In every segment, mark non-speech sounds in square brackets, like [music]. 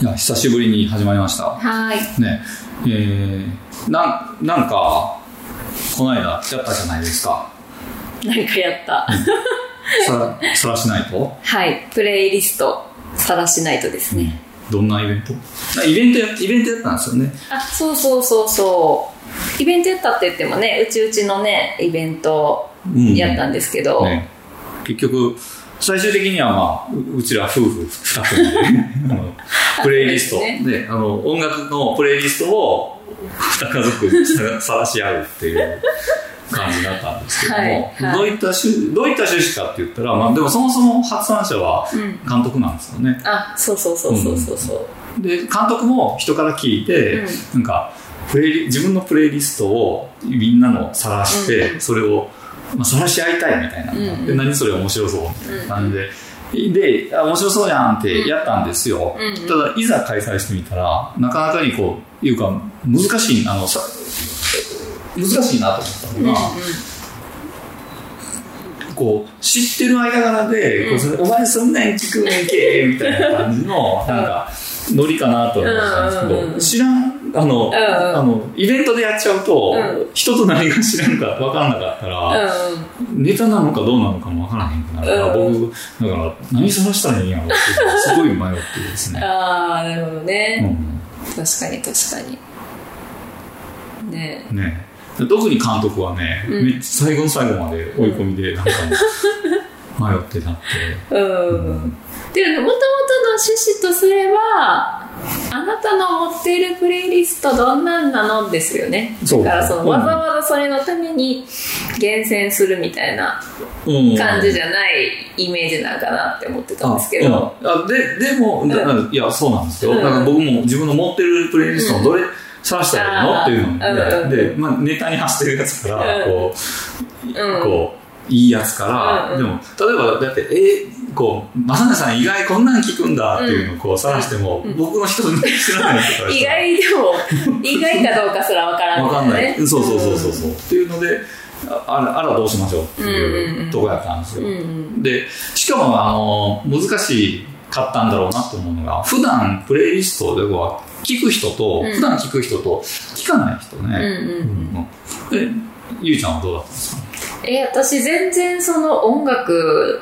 いや、久しぶりに始まりました。はい。ね。えー、な、なんか、この間やったじゃないですか。何かやった。さら、さらしないと？はい。プレイリスト、さらしないとですね。どんなイベント？あイベントや、イベントやったんですよね。あ、そうそうそうそう。イベントやったって言ってもね、うちうちのね、イベントうんやったんですけど、ね。結局、最終的にはまあ、ううちら夫婦二組で、[laughs] プレイリスト。であの、音楽のプレイリストを二家族でささらし合うっていう感じだったんですけども、はいはい。どういった趣、どういった趣旨かって言ったら、まあでもそもそも発案者はうん。監督なんですよね。あ、そうそうそうそうそうそう。で、監督も人から聞いて、うん。なんか、プレイリ自分のプレイリストをみんなの晒して、うん。それを、まあ、晒し合いたいみたいな、うん。で何それ面白そう。みたいな感じで、であ面白そうやんってやったんですよ、うん。ただいざ開催してみたらなかなかにこういうか難しいあのさ難しいなと思ったうんうん。のが、こう知ってる間柄で、こうそれお前そんなん聞くねんけみたいな感じのなんかノリかなと思ったんですけど、うんうんうん。知らんあの、んあのイベントでやっちゃうと、うん人と何が知らんか分からなかったら、うんネタなのかどうなのかも分からへんくなるから、うん僕だから何探したらいいんやろってすごい迷ってですね。ああ、なるほどうね。ん確かに確かに。ねね特に監督はね、うんめっちゃ最後の最後まで追い込みでなんか [laughs] 迷ってたって。うん。でもともとの趣旨とすれば、あなたの持っているプレイリストどんなんなの？ですよね。だからそのうんわざわざそれのために厳選するみたいなうん。感じじゃないイメージなんかなって思ってたんですけど。あ,、うん、あででも、だからいやそうなんですよ、うん。だから僕も自分の持ってるプレイリストのどれ探したらいいの、うんっていうのうんで,、でまあ、ネタに走ってるやつから、うん。こう、うん。こういいやつから、うんうん。でも例えばだってえこう正成さん意外こんなん聞くんだっていうのをこう探しても、うん。僕の人知らない人から意外でも、意外かどうかすらわからんわかんない、ね。そうそうそうそうそう、っていうのでああらあらどうしましょうっていううんとこやったんですよ、うんうん。でしかもあの難しかったんだろうなと思うのが普段プレイリストでは聞く人と、うん。普段聞く人と聞かない人ね、うんうん。うん。でゆうちゃんはどうだったんですか？え私全然その音楽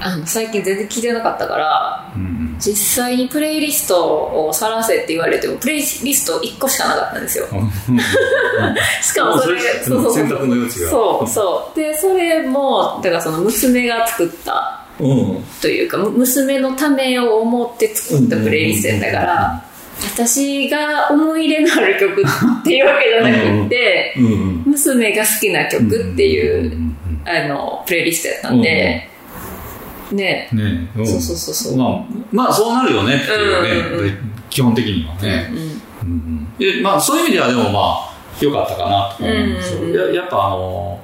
あの最近全然聞いてなかったからうんうん。実際にプレイリストを晒せって言われてもプレイリスト1個しかなかったんですよ。[laughs] しかもそれそうそうそう。選択の余地が。そうそう。でそれもだからその娘が作ったうん。というかむ娘のためを思って作ったプレイリストやったから私が思い入れのある曲っていうわけじゃなくって娘が好きな曲っていううんあのプレイリストやったんで、ね。うんね。うん。そうそうそうそう。まあまあそうなるよねっていうね、うんうんう基本的にはね、うんうん。うんでまあ、そういう意味ではでもまあ良かったかなと思うんですよ、うんうん。ややっぱあの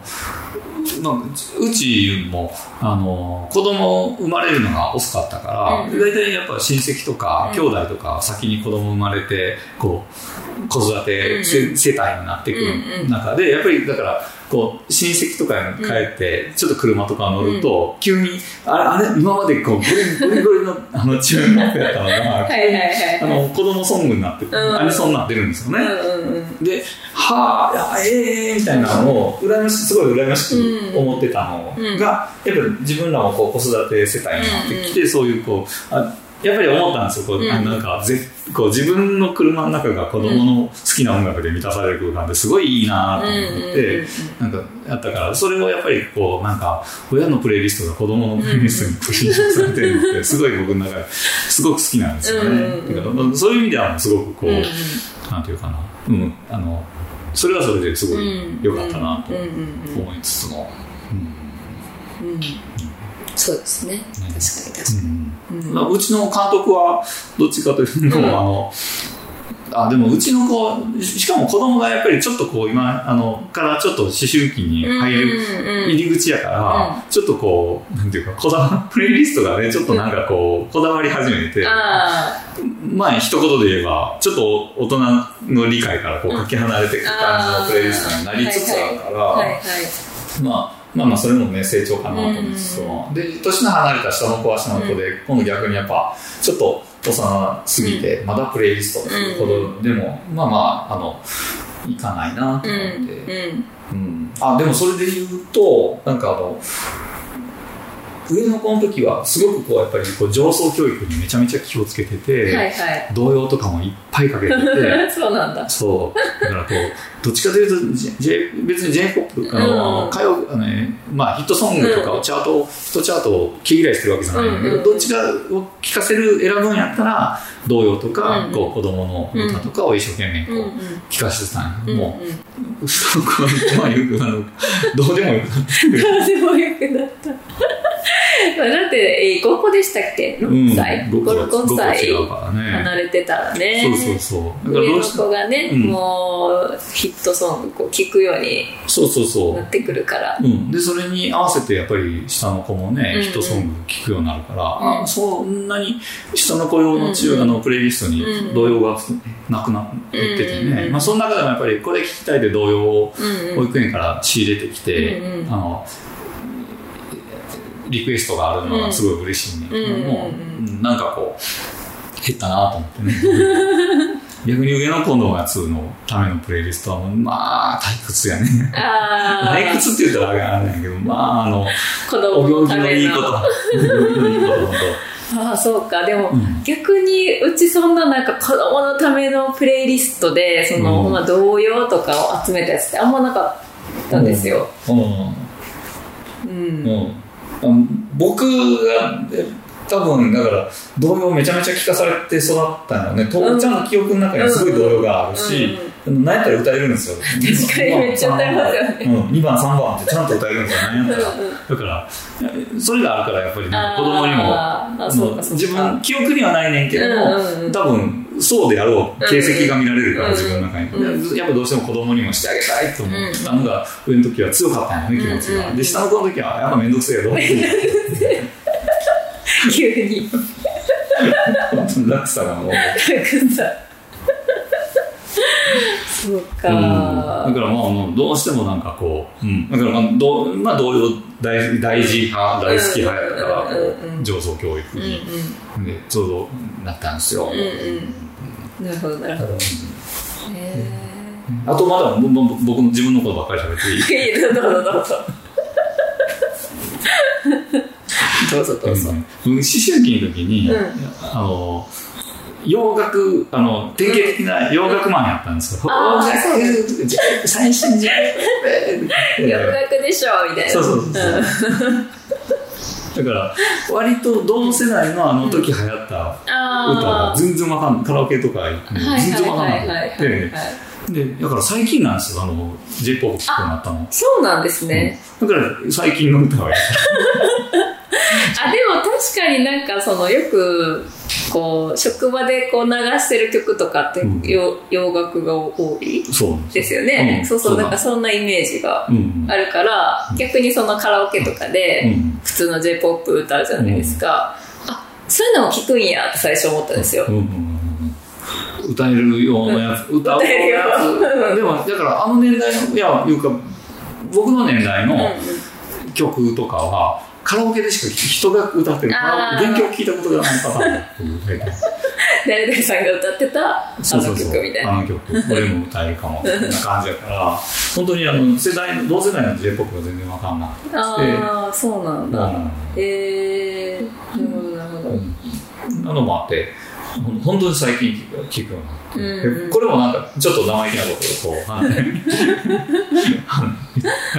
まあ、うちもあの子供生まれるのが遅かったから、うん。大体やっぱ親戚とかうん。兄弟とか先に子供生まれてこう子育てせ、うん世帯になっていく中でやっぱりだからこう親戚とかに帰ってちょっと車とか乗ると、急にあれあれ？今までこうゴリゴリゴリのあのチューンナップやったのが [laughs] あの子供ソングになって、ん。アニソンになってるんですよね。で、はあ、ええー、みたいなのを、羨ましすごい羨ましく思ってたのうん。が、やっぱり自分らもこう子育て世帯になってきて、そういうこう、あやっぱり思ったんですよ、こう、なんかぜこう自分の車の中が子供の好きな音楽で満たされる空間ってすごいいいなと思って、なんかやったから、それをやっぱりこう、なんか、親のプレイリストが子供のプレイリストにプッシュされてるのって、すごい僕の中ですごく好きなんですよね。そういう意味ではすごくこう、なんていうかな、うん、あの、それはそれですごいうん良かったなと思いつつも、うんそうですね。確かに確かうんに、うんまあ、うちの監督はどっちかというと、うん。あの、あでもうちの子しかも子供がやっぱりちょっとこう今あのからちょっと思春期に入るうん入り口やから、うちょっとこうなんていうかこだわプレイリストがねちょっとなんかこうこだわり始めて、あまあ一言で言えばちょっと大人の理解からこうかけ離れていく感じのプレイリストになりつつあるから、はい。まあまあまあそれもね成長かなと思うんです。けど、で年の離れた下の子は下の子で、今度逆にやっぱちょっと幼すぎて、まだプレイリストっていうほどでも、まあまああのいかないなと思って、うん。あでもそれで言うとなんかあの上の子の時はすごくこうやっぱりこう上層教育にめちゃめちゃ気をつけてて、はいはい。童謡とかもいっぱいかけてて。[laughs] そうなんだ。そう。だからこうどっちかというと、J 別に j p o p あの、うん歌謡あの、ねまあ、ヒットソングとかをチャート、ヒットチャートを毛嫌いしてるわけじゃないんだけど、うん。うんどっちかを聴かせる選ぶんやったら童謡とか、うん。こう子供の歌とかを一生懸命こう、うんうん。聞かせてたんや、うんもう [laughs] その子はどうでもよくなってくる。うんでもよくなった。まあ [laughs] だってえー高校でしたっけ？6歳、うん、5, 5うからね。離れてたらねそう。そうそう上の子がね、うん。もうヒットソングこう聴くようにそうそうそう。なってくるから。うん、でそれに合わせてやっぱり下の子もね、うん。うんヒットソング聴くようになるから、うん。あそんなに下の子用の中、うん。うんあのプレイリストにうん。童謡がなくなっててね、まあ、その中でもやっぱりこれ聴きたいで童謡を保育園から仕入れてきて、あのリクエストがあるのがすごい嬉しいんだけども、うなんかこう減ったなと思ってね。[laughs] 逆に上の子のやつのためのプレイリストはまあ退屈やね。ああ退屈って言ったらあれなんだけどまああの子お供行儀のいいこと。[laughs] ああそうか。でも、うん。逆にうちそんななんか子供のためのプレイリストでその、うん。まあ、童謡とかを集めたやつってあんまなかったんですよ、当。うん。うん。うん。僕が、え多分、だから、童謡めちゃめちゃ聞かされて育ったのね。父ちゃんの記憶の中にすごい童謡があるし、何やったら歌えるんですよ。確かにめっちゃ歌えますよねうん、2番、3番ってちゃんと歌えるんですよ、何やったら。だから、それがあるから、やっぱり子供にも、自分、記憶にはないねんけども、うんうんうん多分、そうであろう形跡が見られるから、うん。自分の中に、うやっぱどうしても子供にもしてあげたいと思うんったのが、上の時は強かったんよね、気持ちが。で、下の子の時は、やっぱめんどくせえよ、急に。[laughs] 落差がもう。[laughs] そうか、うん。だからまあもうどうしてもなんかこう、うん、だからまあどう、まあ、同様大大事派大好き派やからこう上層教育うんに、でちょうどなったんですよ、うんなるほどなるほど。へあとまだぼぼ僕の自分のことばっかり喋っていい？どうぞどうぞ。どうぞ [laughs] どうぞ。どうん。思春期の時に、うん。あの洋楽あの典型的な。洋楽マンやったんですよ。あー邦楽最新ジャ [laughs] 洋楽でしょみたいな。そうそうそうそう。だから割と同世代のあの時流行った歌があ全然わかんない。カラオケとか行ってもあ全然わかんなはいはいはいくてでだから最近なんですよあの J−POP 聴くようになったの。そうなんですね、だから最近の歌はやっ [laughs] あでも確かになんかそのよくこう職場でこう流してる曲とかってうん。洋,、洋楽が多いですよ。ね、うん。そうそうなんかそんなイメージがうんあるから、逆にそのカラオケとかうでん。普通の j p o p 歌うじゃないですか、あそういうのも聞くんやって最初思ったんですよ、うんうんうんうん。歌えるようなやつ、歌うやつ。でもだからあの年代のいやいうか僕の年代の曲とかはカラオケでしか人が歌ってるカラオあー。ケ原曲聞いたことがないパターン。僕大体誰々さんが歌ってたあのそうそうそう。曲みたいなあの曲俺も歌えるかもみたいな感じやから本当にあの世代同世代の j p o p が全然わかんなくて。ああそうなんだ、うん。へえなるほどなるほど、なのもあって本当に最近聞くようになって、うんこれもなんかちょっと生意気なことをこう [laughs] [laughs] はい。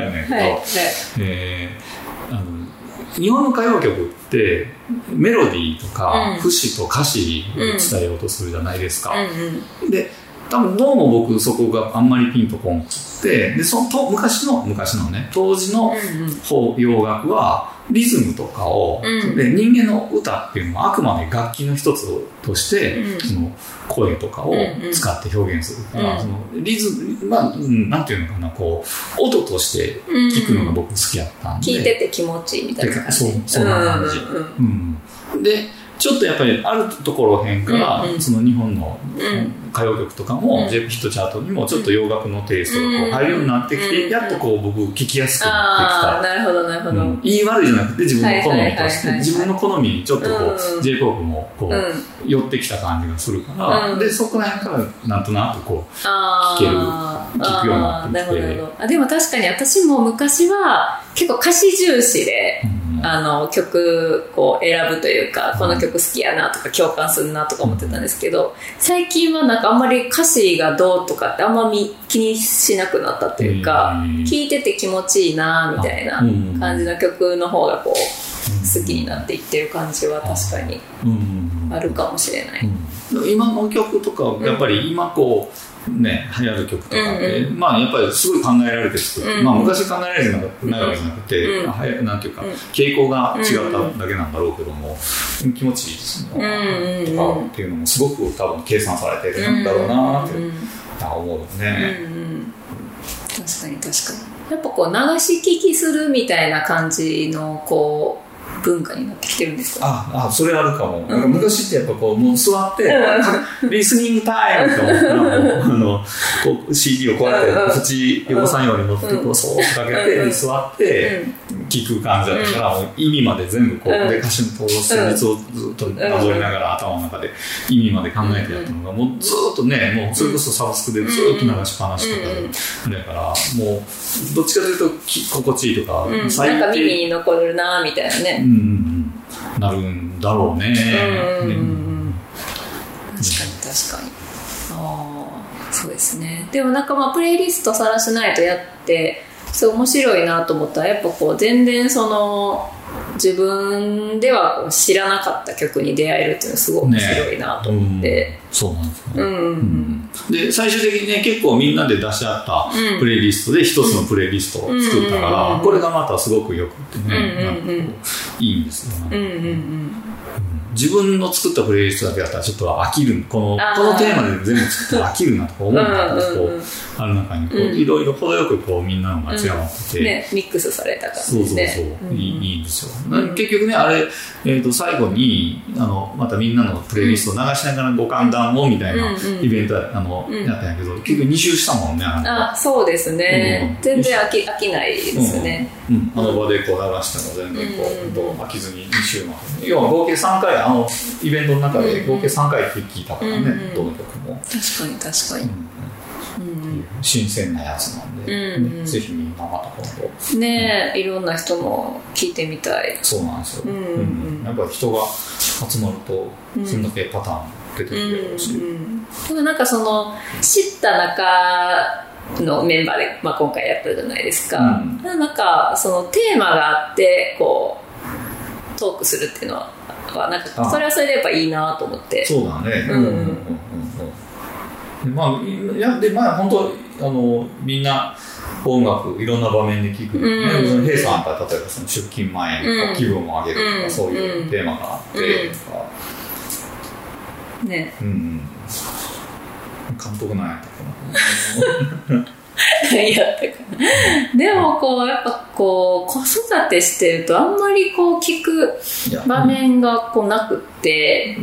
はいえーあの日本の歌謡曲ってメロディーとかうん。節と歌詞を伝えようとするじゃないですか、うん。で多分どうも僕そこがあんまりピンとこんくってでそのと昔の昔のね当時の方洋楽はリズムとかを、うん。で人間の歌っていうのはあくまで楽器の一つとして、うん。その声とかを使って表現するから、うん。そのリズムまあ、うんなんていうのかなこう音として聞くのが僕好きやったんで、聞いてて気持ちいいみたいな感じ。そうそんな感じ。うん。でちょっとやっぱりあるところへんから、その日本のうん。歌謡曲とかも、うん。j p ヒットチャートにもちょっと洋楽のテイストがこう入るようになってきて、うん。やっとこう僕聞きやすくあなってきた。あなるほどなるほど、うん、言い悪いじゃなくて自分の好みとして自分の好みにちょっとこう、うん。J p o p もこう、うん。寄ってきた感じがするから、うん。でそこら辺からなんとなくこあー。聞ける聞くようになってきて。あでも確かに私も昔は結構歌詞重視でう、うんあの曲こう選ぶというかこの曲好きやなとか共感するなとか思ってたんですけど最近はなんかあんまり歌詞がどうとかってあんまみ気にしなくなったというかうん。聴いてて気持ちいいなみたいなうん。感じの曲の方がこう好きになっていってる感じは確かにうん。あるかもしれない。うん。今の曲とかやっぱり今こうね流行る曲とかって、うまあやっぱりすごい考えられて作って、うん。まあ昔考えられてなかわけじゃなくて、うん。はやなんていうか、うん。傾向が違っただけなんだろうけども、気持ちいいですとかっていうのもすごく多分計算されてるんだろうなってうんうん思ううんね。うん。確かに確かに。やっぱこう流し聞きするみたいな感じのこう文化になってきてるんですかああそれあるかも、ん。なんか昔ってやっぱこうもう座って、うリスニングタイムと思ったらもう。あのこう CD をこうやってうん。うん口横さんように持ってこううそーっとかけてうん。座って聞く感じだったから、もう意味まで全部こう、うん。で歌詞の旋律をずっとなぞりながら頭の中で意味まで考えてやったのが、もうずーっとねもうそれこそサブスクでずーっと流しっぱなしとかで、あれやからもうどっちかというとき心地いいとか、うん、なんか耳に残るなみたいなね、うんうんうん。なるんだろうね。うんうんうんうん。確かに確かに。ああそうですね。でもなんかまあプレイリストさらしないとやってそう面白いなと思ったらやっぱこう全然その自分では知らなかった曲に出会えるっていうのはすごい面白いなと思って、うん。そうなんですよね。うん。うん。うんで最終的にね結構みんなで出し合ったうんプレイリストで一つのプレイリストを作ったから、うん。これがまたすごくよくてね、ういいんですよね、うんうんうん。自分の作ったプレイリストだけだったらちょっと飽きる。このこのテーマで全部作ったら飽きるなとか思うんだけど、ある中にこう、うん。いろいろ程よくこうみんなのが散らばって。て、ねミックスされた感そうそうそう、じですねいいいいんですよ、うん結局ねあれ、えー、と最後にあのまたみんなのプレイリストを流しながらご歓談をみたいなイベントやあの、うん。やったんやけど結局2周したもんねあのあそうですね、うん。全然飽き飽きないですね、うん、あの場でこう流しても全然こう、うん。どう飽きずに2周まで要は合計3回あのイベントの中で合計3回って聞いたからね、どの曲も、確かに確かに、新鮮なやつなんで、うんうん。ねぜひみんなまた今度ねえいろんな人も聞いてみたい。そうなんですよ、うんうんやっぱ人が集まるとうんそんだけパターン出てくうんるし、うん。でもなんかその知った中のメンバーで、まあ、今回やったじゃないですか、うん。なんかそのテーマがあってこうトークするっていうのはなんかあ。それはそれでやっぱいいなと思って。そうだね。うんうん。うんでまあ、いや、で、まあ、本当、あの、みんな。音楽、いろんな場面で聞く。うんね、その平さんだったら、例えば、その出勤前にこううん気分を上げるとか、うんそういうテーマがあって、うんとか。ねうんうん。監督なんやったかな。[laughs] 何やったかなでもこうやっぱこう子育てしてるとあんまりこう聞く場面がこうなくって、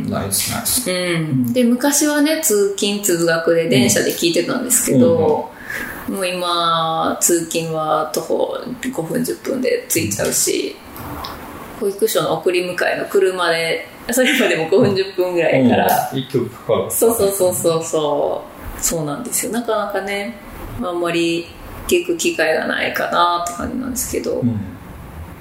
うん。で昔はね通勤通学で電車で聞いてたんですけど、もう今通勤は徒歩5分10分で着いちゃうし保育所の送り迎えの車でそれまでも5分10分ぐらいやから。そうそうそうそうそう。そうなんですよ。なかなかねあんまり聞く機会がないかなって感じなんですけど、うん。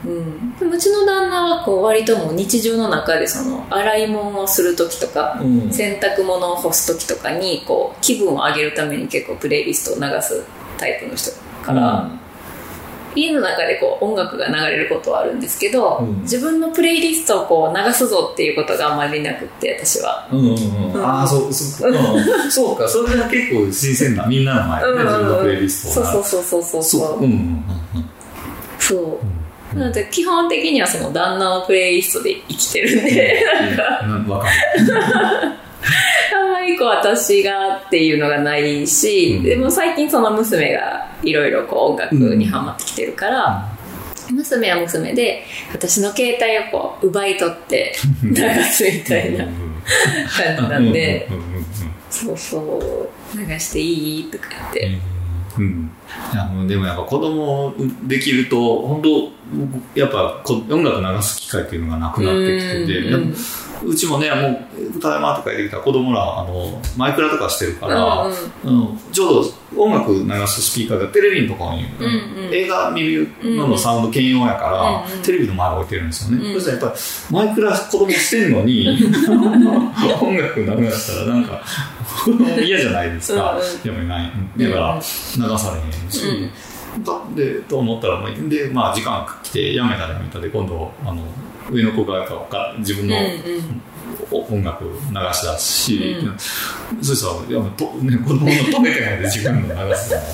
うん、うちの旦那はこう割ともう日常の中でその洗い物をする時とか、うん。洗濯物を干す時とかにこう気分を上げるために結構プレイリストを流すタイプの人から、家の中でこう音楽が流れることはあるんですけど、うん。自分のプレイリストをこう流すぞっていうことがあんまりなくって私は。うんうんうん、うん。ああそうそう、うん、そうか。それが結構新鮮なみんなの前で。ね、自分のプレイリストをそうそうそうそうそうそう。う。んうんうんそうなので基本的にはその旦那のプレイリストで生きてるんで、うん。わかるあん。まりこう私がっていうのがないし、うん。でも最近その娘がいろいろこう音楽にハマってきてるから、娘は娘で私の携帯をこう奪い取って流すみたいな。感じなん。でうん。うん。うん。うん。そうそう。流していいとか言って、うん、でもやっぱ子供できると本当やっぱこ音楽流す機会っていうのがなくなってきてて、うちもねもう「ただいま」って帰ってきたら子供らあのマイクラとかしてるから、うんうん。ちょうど音楽流すスピーカーがテレビのところに、うんうん。映画見るののサウンド兼用やから、うんうん。テレビの前に置いてるんですよね、うん。そしたらやっぱりマイクラ子供してんのに [laughs] 音楽流したらなんか嫌じゃないですか、うんやっぱりない。だから流されへんし、だでと思ったらもうで、まあ、時間来てやめたらやめたで今度あの上の子がか自分の音楽流し出すし、うそしたらいやと、ね、子供の止めてないで自分の流すのも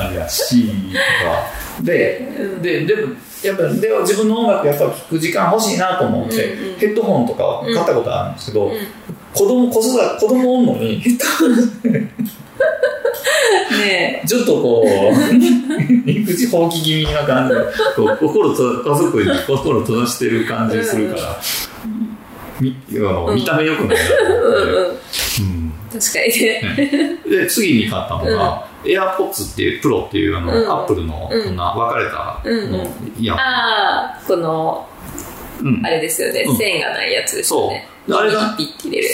あれやしとか。でででもやっぱでも自分の音楽やっぱ聴く時間欲しいなと思って、うんうん。ヘッドホンとか買ったことあるんですけど、うん。子供子育て子供おんのにヘッドホンねちょっとこう [laughs] 育児放棄気味な感じでこう心と家族に心閉ざしてる感じするから、みあのうん。見た目良くないなとえ、思って。うん。うん、うん確かにね。ねで次に買ったのが、AirPods っていうプロっていうあの、うん。アップルのうんこんな分かれたの。イヤホン、ああこのうん。あれですよね、うん。線がないやつですよね。そう。あれが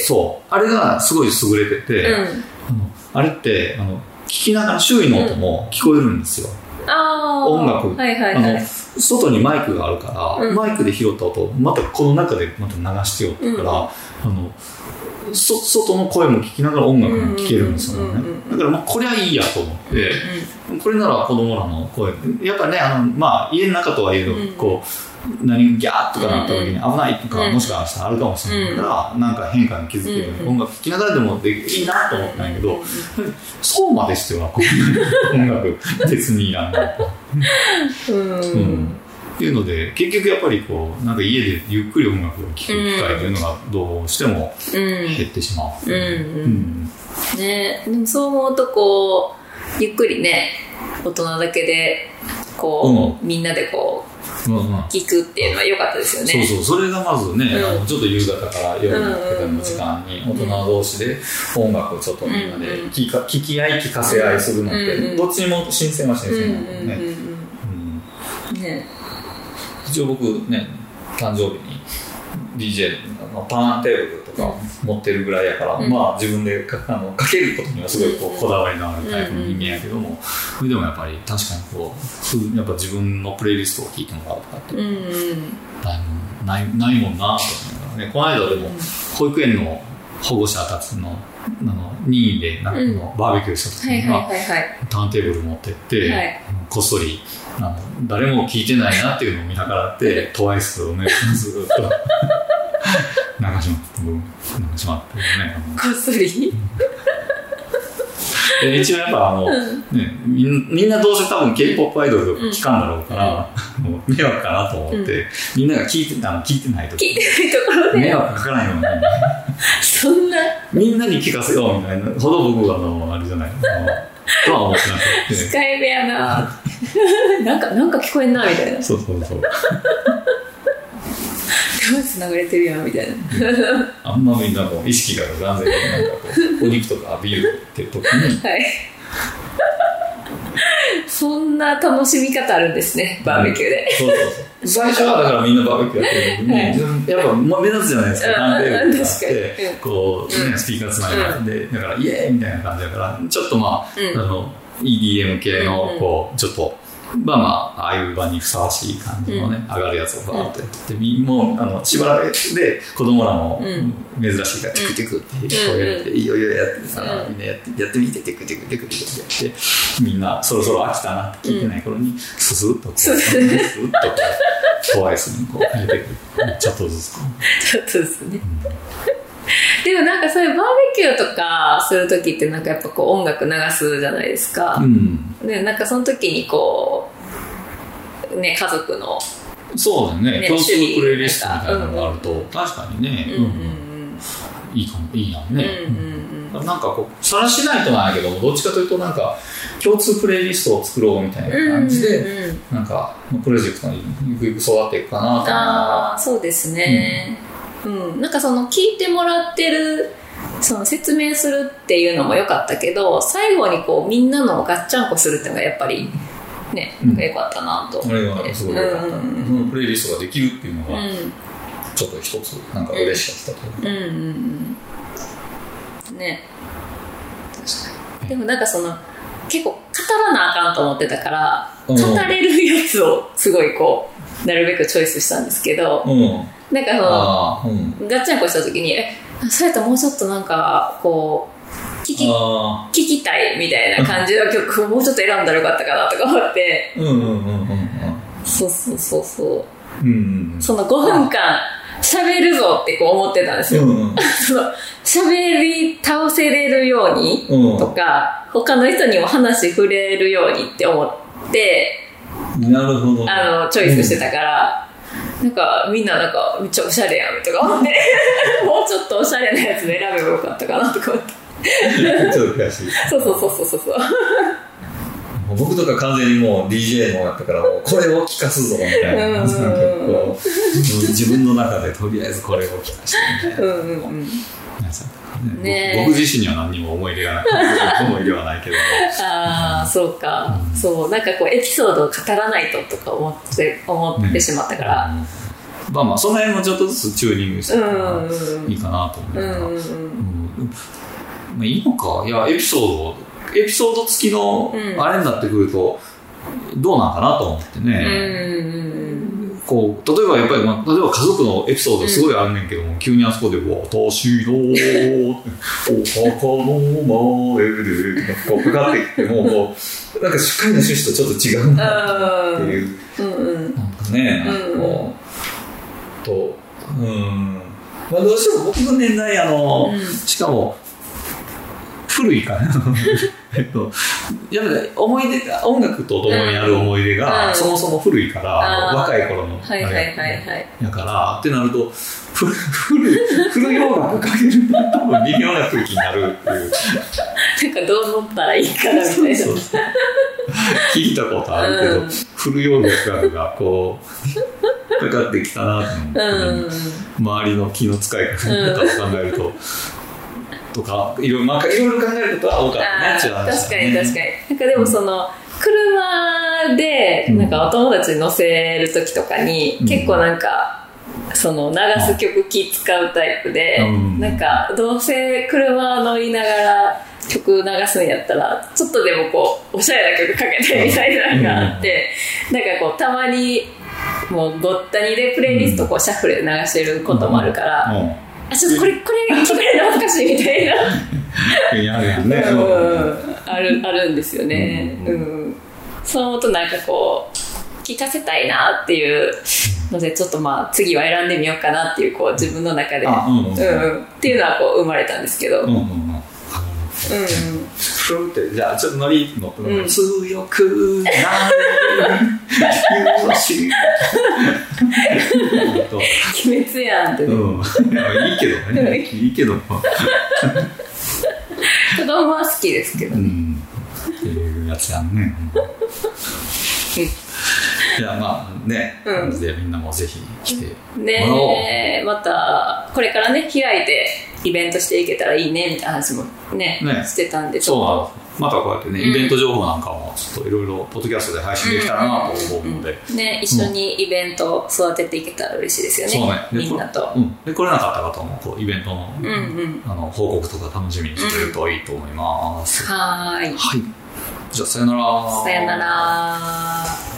そう。あれがすごい優れてて、うん。あのあれってあの聞きながら周囲の音も聞こえるんですよ、ああ音楽。はいはいあのはい外にマイクがあるから、うん。マイクで拾った音をまたこの中でまた流してよってから、うん。あのそ外の声も聞きながら音楽も聴けるんですよね、だからまあこれはいいやと思って、これなら子供らの声やっぱねあの、まあ、家の中とはいえど、うんこう何ギャーとかなった時に危ないとか、うんもしかしたらあるかもしれない。から、なんか変化に気づける、うん音楽聴きながらでもでいいなと思ったんやけど、うんそうまでしては音楽。別にいらないうんっていうので結局やっぱりこうなんか家でゆっくり音楽を聴く機会というのがどうしてもうん。減ってしまう。うんうん。ね。でもそう思うとこうゆっくりね大人だけでこう、みんなでこう聞くっていうのは良かったですよね。そうそう。それがまずね、うん。ちょっと夕方から夜の時間に大人同士で音楽をちょっとみんなでうん聞か聞き合い聞かせ合いするのって、うんどっちにも新鮮は新鮮なのでね、ね一応僕ね誕生日に DJ のターンテーブルとか持ってるぐらいやから、うん。まあ自分でかあのかけることにはすごいこうこだわりのあるタイプの人間やけども、それでもやっぱり確かにこうふやっぱ自分のプレイリストを聴いてもらうとかってうんうんないもんないもんなと思いながらね。この間でも保育園の保護者たちのあの任意でなんかのバーベキューした時はいには、ターンテーブル持ってって、はい。こっそり誰も聞いてないなっていうのを見計らってトワイスをねずっと流しまって僕流しまってねこっそり。[laughs] で一応やっぱあの、ね、みんみんなどうせ多分 k p o p アイドルとか聞かんだろうから、もう迷惑かなと思って、みんなが聞いてあの聞いてないと聞いてないところで。迷惑かからないように。[laughs] そんな。みんなに聞かせようみたいな。ほど僕はあのあれじゃない。あのとは思ってなくて控えめやな。[laughs] なんかなんか聞こえんなみたいな。そうそうそう。つながれてるやんみたいな。あんまみんなこう意識が断然なんかこうお肉とかビールって時にはいそんな楽しみ方あるんですねバーベキューで、そうそうそう。最初はだからみんなバーベキューやってるのに、はい。やっぱまあ目立つじゃないですか。うん。探偵部があってこう、ね、スピーカーつないで、でだからイエーイみたいな感じだからちょっとまあ,、うん。あの EDM 系のうん。こうちょっとまあまあああいう場にふさわしい感じのね、上がるやつをバーッとやってて、みもうあのしばらくで子供らもうん珍しいからテクテクって声がて、いいよいいよやってたら、みんなやってやってみてテクテクテクテクってやってみんなそろそろ飽きたなって聞いてない頃にススッとこう、スススッッとこうトワイスにこう変えてくるちょっとずつこちょっとですねでもなんかそういうバーベキューとかする時ってなんかやっぱこう音楽流すじゃないですか。う、うん。でなんかその時にこうね家族のそうだね。ね共通プレイリストみたいなのがあると、確かにね、うんうんいいかもいいやんね、うんうんうんなん。かこう、さらしないとなんやけども、どっちかというとなんか、共通プレイリストを作ろうみたいな感じで、うんうんうん。なんか、プロジェクトにゆくゆく育っていくかなとああそうですね。うん、なんかその聞いてもらってるその説明するっていうのも良かったけど最後にこうみんなのガッチャンコするっていうのがやっぱりね、うん。良かったなとら、これがすごい良かった。うん。プレイリストができるっていうのが、うん。ちょっと一つ、なんか嬉しかったというか。うんうんうん。ね。確かに。でもなんかその結構語らなあかんと思ってたからうん。語れるやつをすごいこうなるべくチョイスしたんですけどうん。なんかそのうん。ガッチャンコした時にえそうやったらもうちょっとなんかこう聞き聞あきたいみたいな感じの曲をもうちょっと選んだらよかったかなとか思ってあ、うんうんうんうんそうそうそうそううん。うんうんその5分間喋るぞってこう思ってたんですよ、うんうん。その喋り倒せれるようにうんとか、他の人にも話触れるようにって思ってなるほど。あのチョイスしてたから、なんかみんななんかめっちゃおしゃれやんとか思って [laughs] もうちょっとおしゃれなやつで選べばよかったかなとか思ってちょっと悔しい。そうそうそうそうそう僕とか完全にもう DJ もやったから、もうこれを聞かすぞみたいな。うんなんかこうもう自分の中でとりあえずこれを聞かしてみたいな。うんうんねえ。僕僕自身には何にも思い出がない。思い出はないけど。ああそうか、そう。なんかこうエピソードを語らないととか思って思ってしまったから、うん。まあまあ、その辺もちょっとずつチューニングしていいかなと思うから。うんうんうんうん。まあ、いいのか。いやエピソードエピソード付きのうん。あれになってくるとどうなんかなと思ってうんね、うんこう例えばやっぱり、まあ、例えば家族のエピソードすごいあるねんけども、急にあそこで「私のお墓の前で」こうかかってきてももうなんか主観の趣旨とちょっと違うなっていう。うんうんなんかね、なんかこう、と、うん。まあどうしても僕の年代、あの、うんしかも、古いから、[laughs] えっと、やっぱり思い出が、音楽と共にある思い出が、うん。そもそも古いから、若い頃の、はいはいはいはい。やから、ってなると、ふ [laughs] 古い、古い音楽かけると、多分微妙な空気になるっていう。[laughs] なんかどう乗ったらいいかなみたいな。そうそう聞いたことあるけど、うん。古い音楽がこうかかってきたなと思って、うん。周りの気の使い方を考えると、とかいろいろ、まあ、いろいろ考えることは多かったね。あーっていう話確かに確かに。なんかでもその車でなんかお友達に乗せる時とかに、うん。結構なんかその流す曲気使うタイプで、うん。なんかどうせ車乗りながら曲流すんやったらちょっとでもこうおしゃれな曲かけてみたいなのがあって、なんかこうたまにもうごったにでプレイリストこうシャッフルで流してることもあるから、うんあちょっとこれこれ聞かれるの恥ずかしいみたいな。うんやるやんね、うんあるあるんですよね、うんそう思うとなんかこう聞かせたいなっていうのでちょっとまあ次は選んでみようかなっていうこう自分の中で、あうんうんうん。っていうのはこう生まれたんですけど、うんうんうん。うんふーってじゃあちょっとノリ乗って、うん。強くなる。よ [laughs] しやんってね、うん、[laughs] いやいいけどね。[laughs] いいけど。[laughs] 子供は好きですけど、うん。っていうやつやんね、いやまあね、うん。でみんなもぜひ来てねえまたこれからね開いてイベントしていけたらいいねみたいな話もねね。してたんでそうなょのまたこうやってね、イベント情報なんかもちょっといろいろポッドキャストで配信できたらなと思うので、ね一緒にイベントを育てていけたら嬉しいですよね,、そうね。でみんなと。で来れなかった方もこうイベントの,、あの報告とか楽しみにしてくれるといいと思います、はーい。はい。じゃあさよなら。さよなら